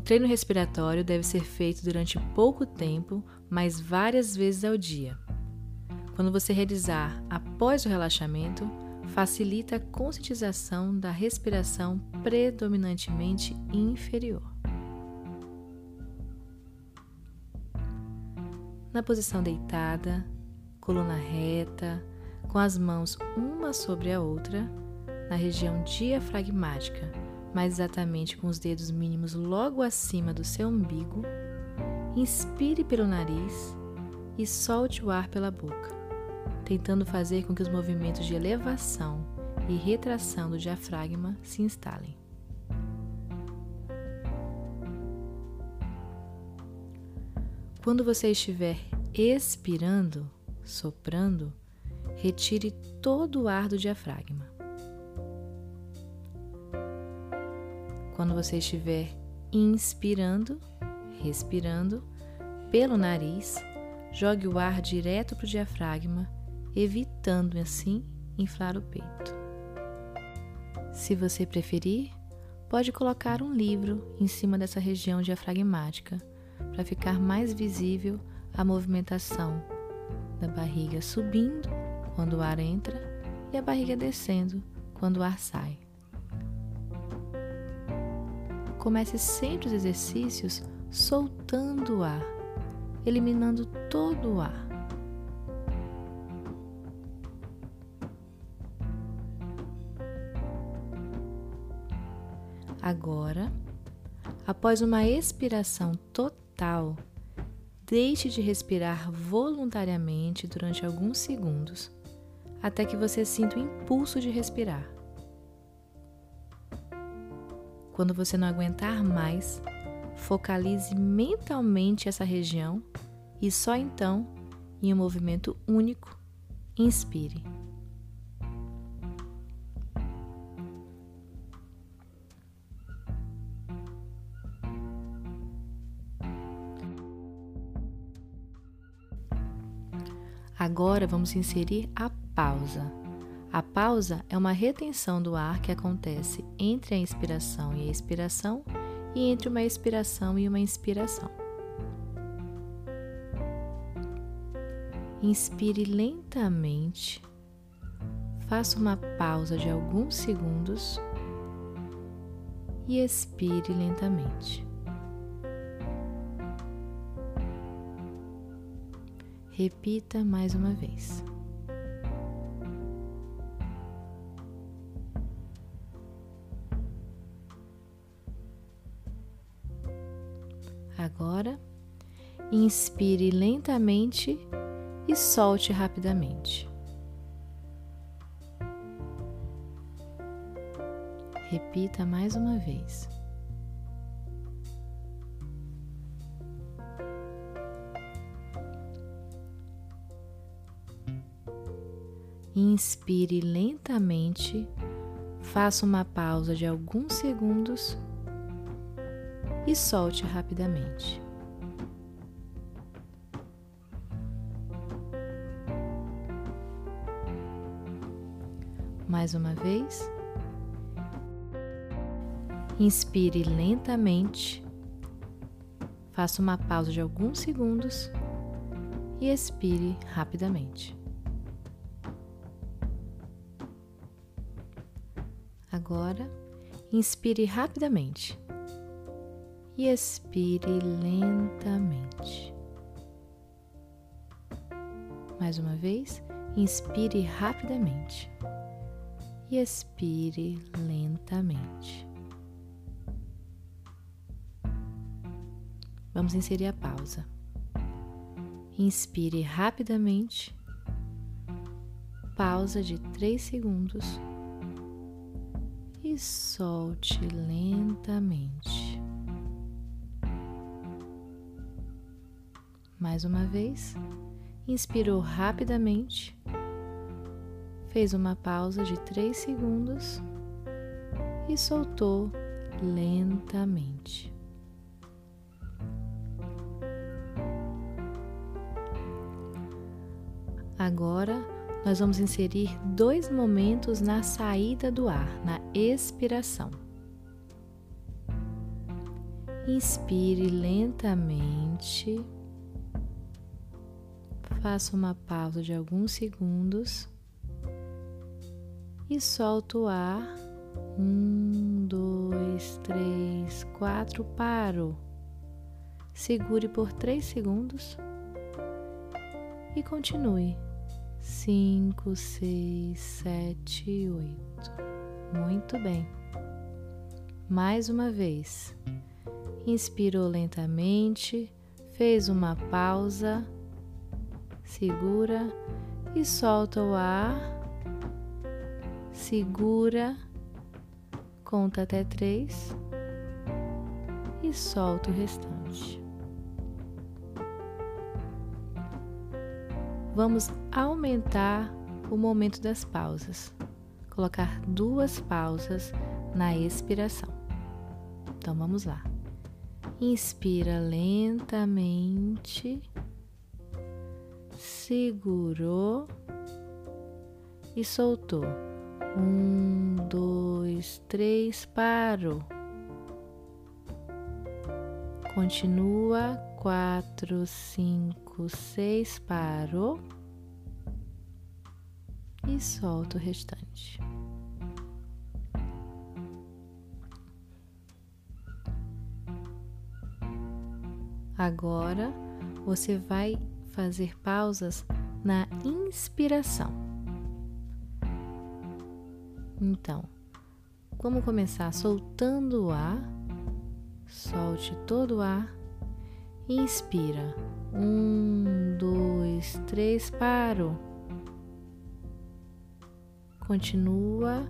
O treino respiratório deve ser feito durante pouco tempo, mas várias vezes ao dia. Quando você realizar após o relaxamento, facilita a conscientização da respiração predominantemente inferior. Na posição deitada, coluna reta, com as mãos uma sobre a outra, na região diafragmática, mais exatamente com os dedos mínimos logo acima do seu umbigo, inspire pelo nariz e solte o ar pela boca, tentando fazer com que os movimentos de elevação e retração do diafragma se instalem. Quando você estiver expirando, soprando, retire todo o ar do diafragma. Quando você estiver inspirando, respirando pelo nariz, jogue o ar direto para o diafragma, evitando assim inflar o peito. Se você preferir, pode colocar um livro em cima dessa região diafragmática para ficar mais visível a movimentação da barriga subindo quando o ar entra e a barriga descendo quando o ar sai. Comece sempre os exercícios soltando o ar, eliminando todo o ar. Agora, após uma expiração total, deixe de respirar voluntariamente durante alguns segundos, até que você sinta o impulso de respirar. Quando você não aguentar mais, focalize mentalmente essa região e só então, em um movimento único, inspire. Agora vamos inserir a pausa. A pausa é uma retenção do ar que acontece entre a inspiração e a expiração e entre uma expiração e uma inspiração. Inspire lentamente, faça uma pausa de alguns segundos e expire lentamente. Repita mais uma vez. Agora, inspire lentamente e solte rapidamente. Repita mais uma vez. Inspire lentamente, faça uma pausa de alguns segundos e solte rapidamente. Mais uma vez. Inspire lentamente, faça uma pausa de alguns segundos e expire rapidamente. Agora, inspire rapidamente e expire lentamente. Mais uma vez, inspire rapidamente e expire lentamente. Vamos inserir a pausa. Inspire rapidamente, pausa de 3 segundos e solte lentamente. Mais uma vez, inspirou rapidamente, fez uma pausa de 3 segundos e soltou lentamente. Agora, nós vamos inserir dois momentos na saída do ar, na expiração. Inspire lentamente. Faça uma pausa de alguns segundos e solta o ar. Um, dois, três, quatro, paro. Segure por três segundos e continue. Cinco, seis, sete, oito. Muito bem. Mais uma vez. Inspirou lentamente, fez uma pausa, segura e solta o ar. Segura, conta até três e solta o restante. Vamos aumentar o momento das pausas, colocar duas pausas na expiração. Então vamos lá. Inspira lentamente, segurou e soltou. Um, dois, três, parou. Continua. Quatro, cinco, seis, parou. E solta o restante. Agora você vai fazer pausas na inspiração. Então, vamos começar soltando o ar. Solte todo o ar. Inspira. Um, dois, três, paro. Continua.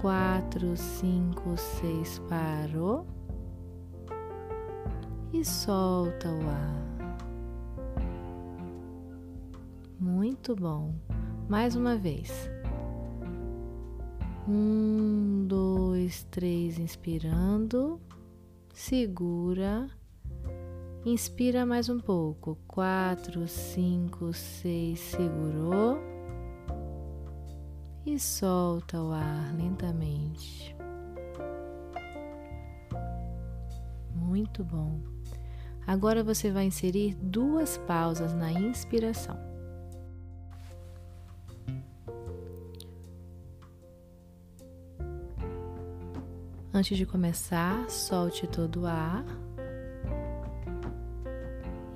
Quatro, cinco, seis, parou e solta o ar. Muito bom. Mais uma vez. Um, dois, três, inspirando. Segura. Inspira mais um pouco. Quatro, cinco, seis, segurou. E solta o ar lentamente. Muito bom. Agora você vai inserir duas pausas na inspiração. Antes de começar, solte todo o ar.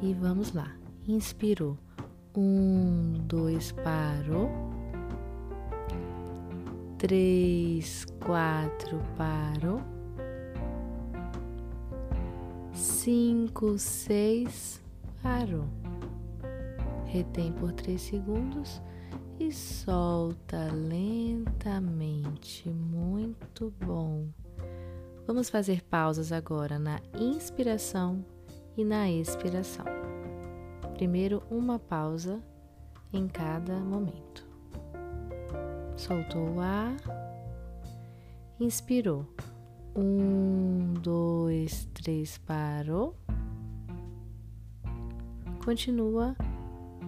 E vamos lá. Inspirou. Um, dois, parou. Três, quatro, parou cinco, seis, parou. Retém por três segundos e solta lentamente. Muito bom. Vamos fazer pausas agora na inspiração e na expiração. Primeiro, uma pausa em cada momento. Soltou o ar, inspirou. Um, dois, três, parou. Continua.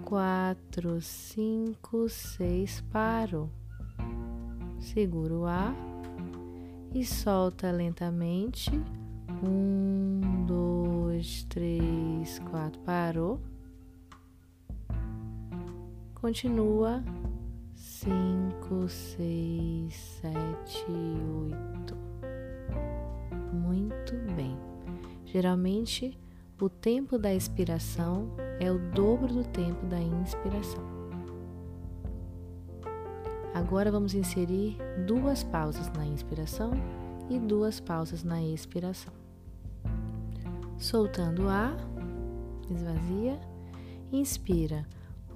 Quatro, cinco, seis, parou. Segura o ar e solta lentamente. Um, dois, três, quatro, parou. Continua. Cinco, seis, sete, oito. Muito bem. Geralmente, o tempo da expiração é o dobro do tempo da inspiração. Agora vamos inserir duas pausas na inspiração e duas pausas na expiração. Soltando o ar, esvazia, inspira.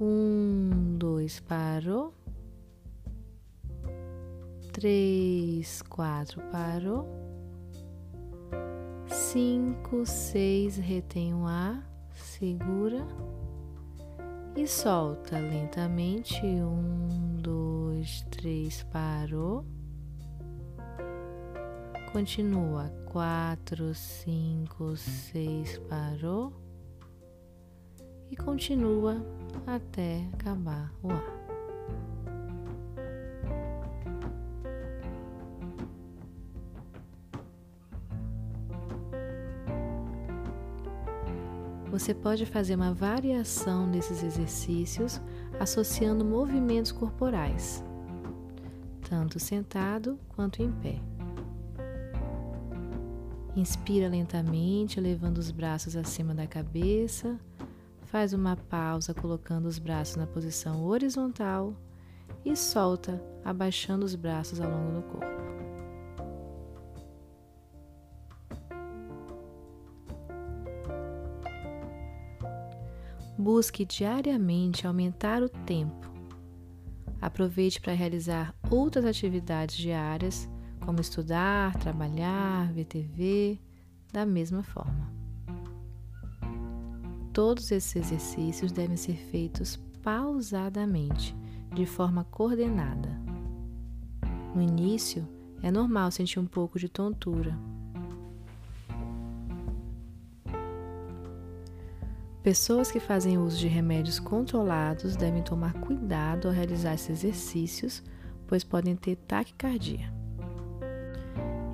Um, dois, parou. Três, quatro, parou cinco, seis, retém o ar, segura e solta lentamente. Um, três, parou. Continua. Quatro, cinco, seis, parou. E continua até acabar o ar. Você pode fazer uma variação desses exercícios associando movimentos corporais, tanto sentado quanto em pé. Inspira lentamente, levando os braços acima da cabeça. Faz uma pausa colocando os braços na posição horizontal e solta, abaixando os braços ao longo do corpo. Busque diariamente aumentar o tempo. Aproveite para realizar outras atividades diárias, como estudar, trabalhar, ver TV, da mesma forma. Todos esses exercícios devem ser feitos pausadamente, de forma coordenada. No início, é normal sentir um pouco de tontura, Pessoas que fazem uso de remédios controlados devem tomar cuidado ao realizar esses exercícios, pois podem ter taquicardia.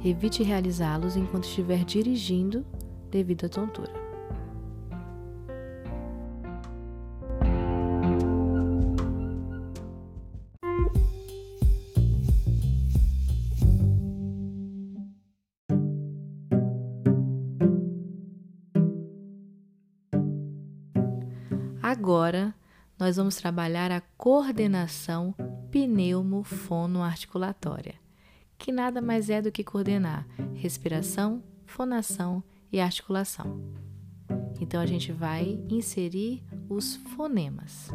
Evite realizá-los enquanto estiver dirigindo devido à tontura. Nós vamos trabalhar a coordenação pneumofonoarticulatória, que nada mais é do que coordenar respiração, fonação e articulação. Então, a gente vai inserir os fonemas.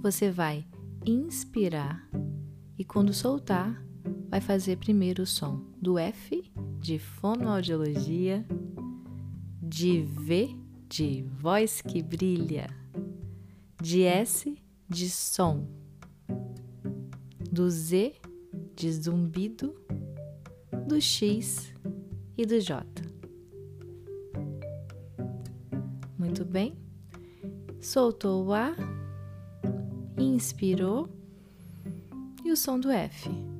Você vai inspirar e, quando soltar, vai fazer primeiro o som do F de fonoaudiologia, de V de voz que brilha, de S de som, do Z de zumbido, do X e do J. Muito bem. Soltou o A, inspirou e o som do F.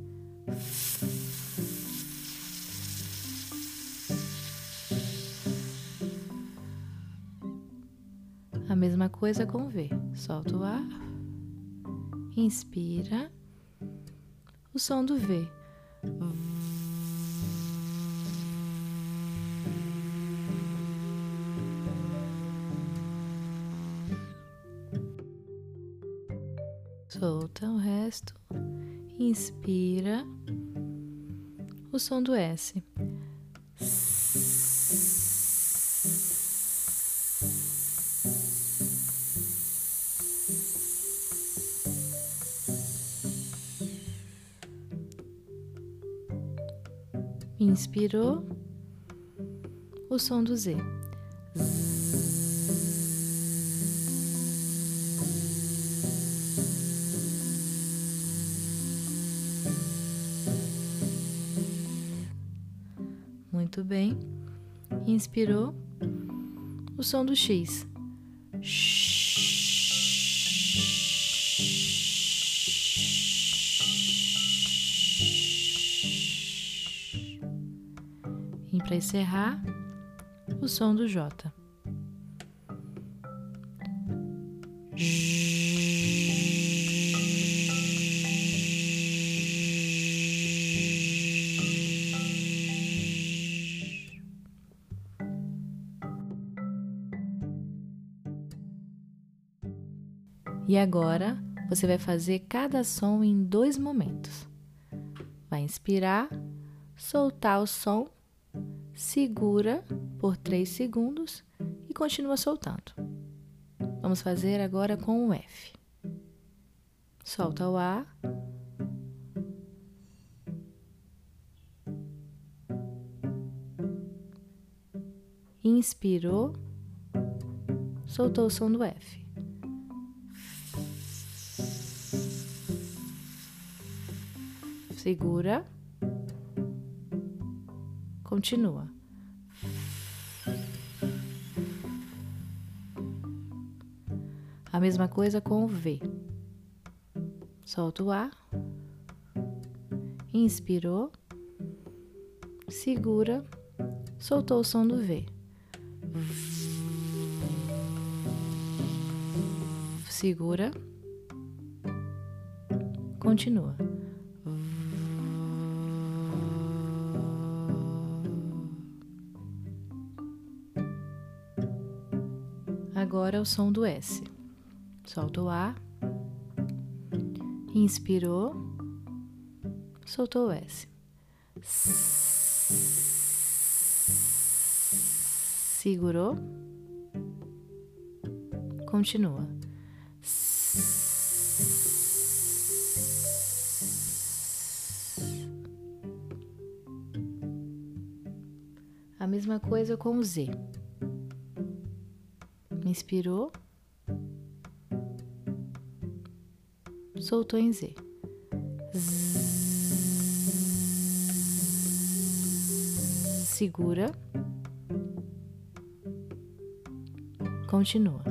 A mesma coisa com V. Solta o ar, inspira, o som do V. Solta o resto, inspira, o som do S. Inspirou o som do Z. Muito bem. Inspirou o som do X. E encerrar, o som do J. E agora você vai fazer cada som em dois momentos. Vai inspirar, soltar o som segura por 3 segundos e continua soltando. Vamos fazer agora com o F. Solta o A. Inspirou, soltou o som do F. Segura Continua. A mesma coisa com o V. Solta o ar. Inspirou. Segura. Soltou o som do V. Segura. Continua. Agora o som do S. Solta o ar. Inspirou. Soltou o S. Segurou. Continua. A mesma coisa com o Z. Inspirou. Soltou em Z. Segura. Continua.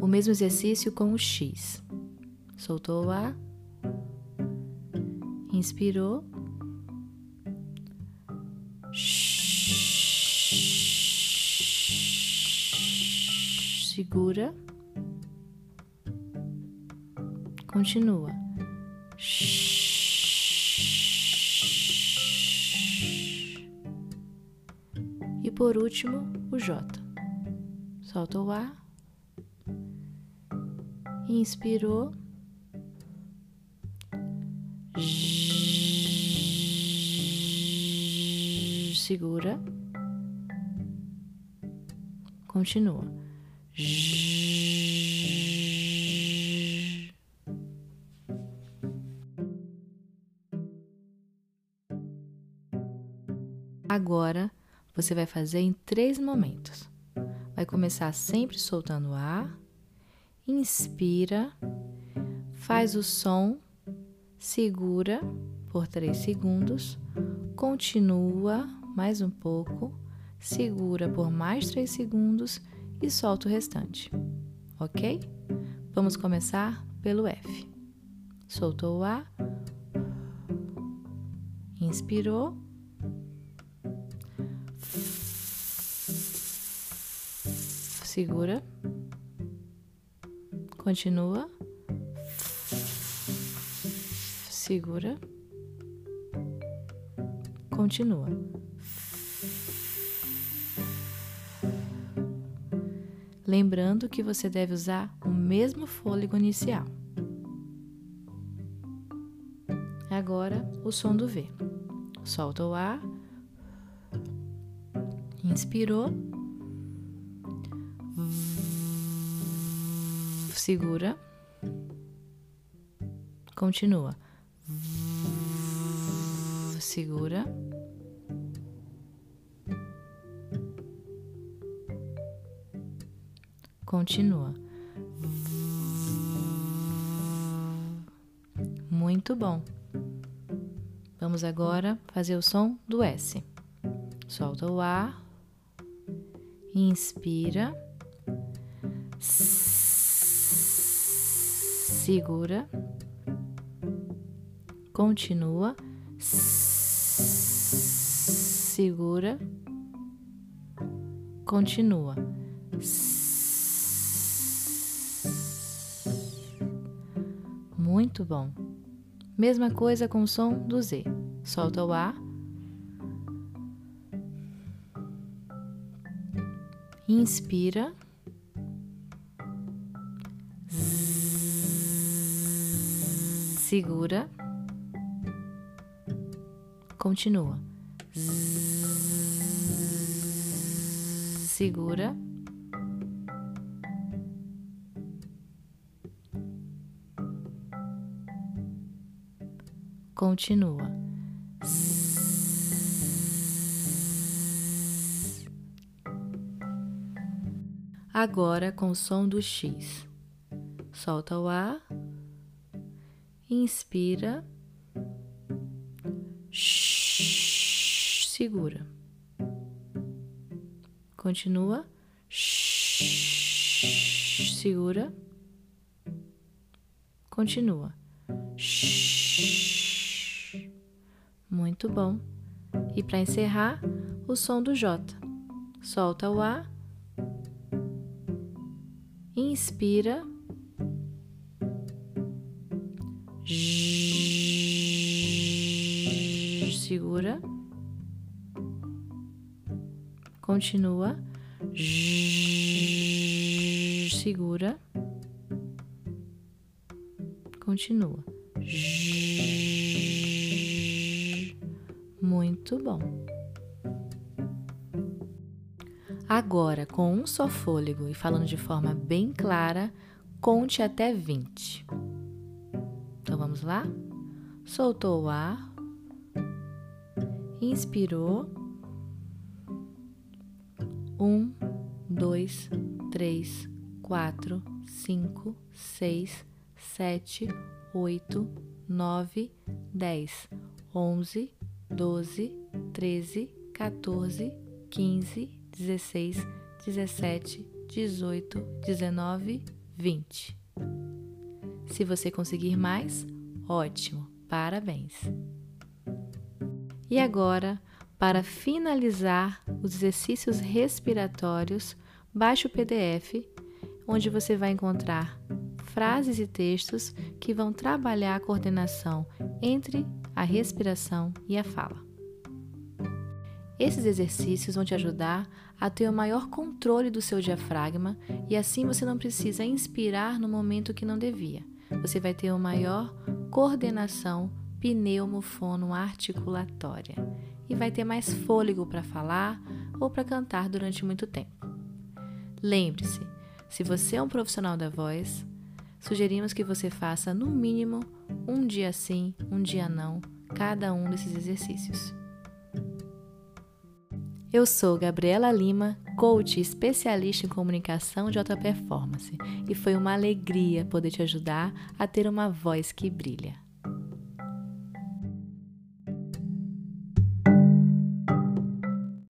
O mesmo exercício com o X. Soltou o ar inspirou. Segura. Continua. E por último, o J. Solta o ar. Inspirou. Segura, continua. Agora você vai fazer em três momentos. Vai começar sempre soltando o ar, inspira, faz o som, segura por três segundos, continua mais um pouco, segura por mais 3 segundos e solta o restante. Ok? Vamos começar pelo F. Soltou o ar, inspirou, segura, continua, segura, continua. Lembrando que você deve usar o mesmo fôlego inicial. Agora, o som do V. Solta o ar. Inspirou. Segura. Continua. Segura. Continua. Muito bom. Vamos agora fazer o som do S. Solta o ar. Inspira. Segura. Continua. Segura. Continua. Muito bom. Mesma coisa com o som do Z. Solta o ar. Inspira. Segura. Continua. Segura. Continua. Agora com o som do X. Solta o ar. Inspira. Segura. Continua. Segura. Continua. Muito bom. E para encerrar, o som do J. Solta o A. Inspira. Segura. Continua. Segura. Continua. Muito bom. Agora, com um só fôlego e falando de forma bem clara, conte até 20. Então vamos lá? Soltou o ar, inspirou. Um, dois, três, quatro, cinco, seis, sete, oito, nove, dez, onze, doze, treze, 14, 15, 16, 17, 18, 19, 20. Se você conseguir mais, ótimo, parabéns! E agora, para finalizar os exercícios respiratórios, baixe o PDF, onde você vai encontrar frases e textos que vão trabalhar a coordenação entre a respiração e a fala. Esses exercícios vão te ajudar a ter o maior controle do seu diafragma e assim você não precisa inspirar no momento que não devia. Você vai ter uma maior coordenação pneumofono-articulatória e vai ter mais fôlego para falar ou para cantar durante muito tempo. Lembre-se, se você é um profissional da voz, sugerimos que você faça no mínimo um dia sim, um dia não, cada um desses exercícios. Eu sou Gabriela Lima, coach especialista em comunicação de alta performance, e foi uma alegria poder te ajudar a ter uma voz que brilha.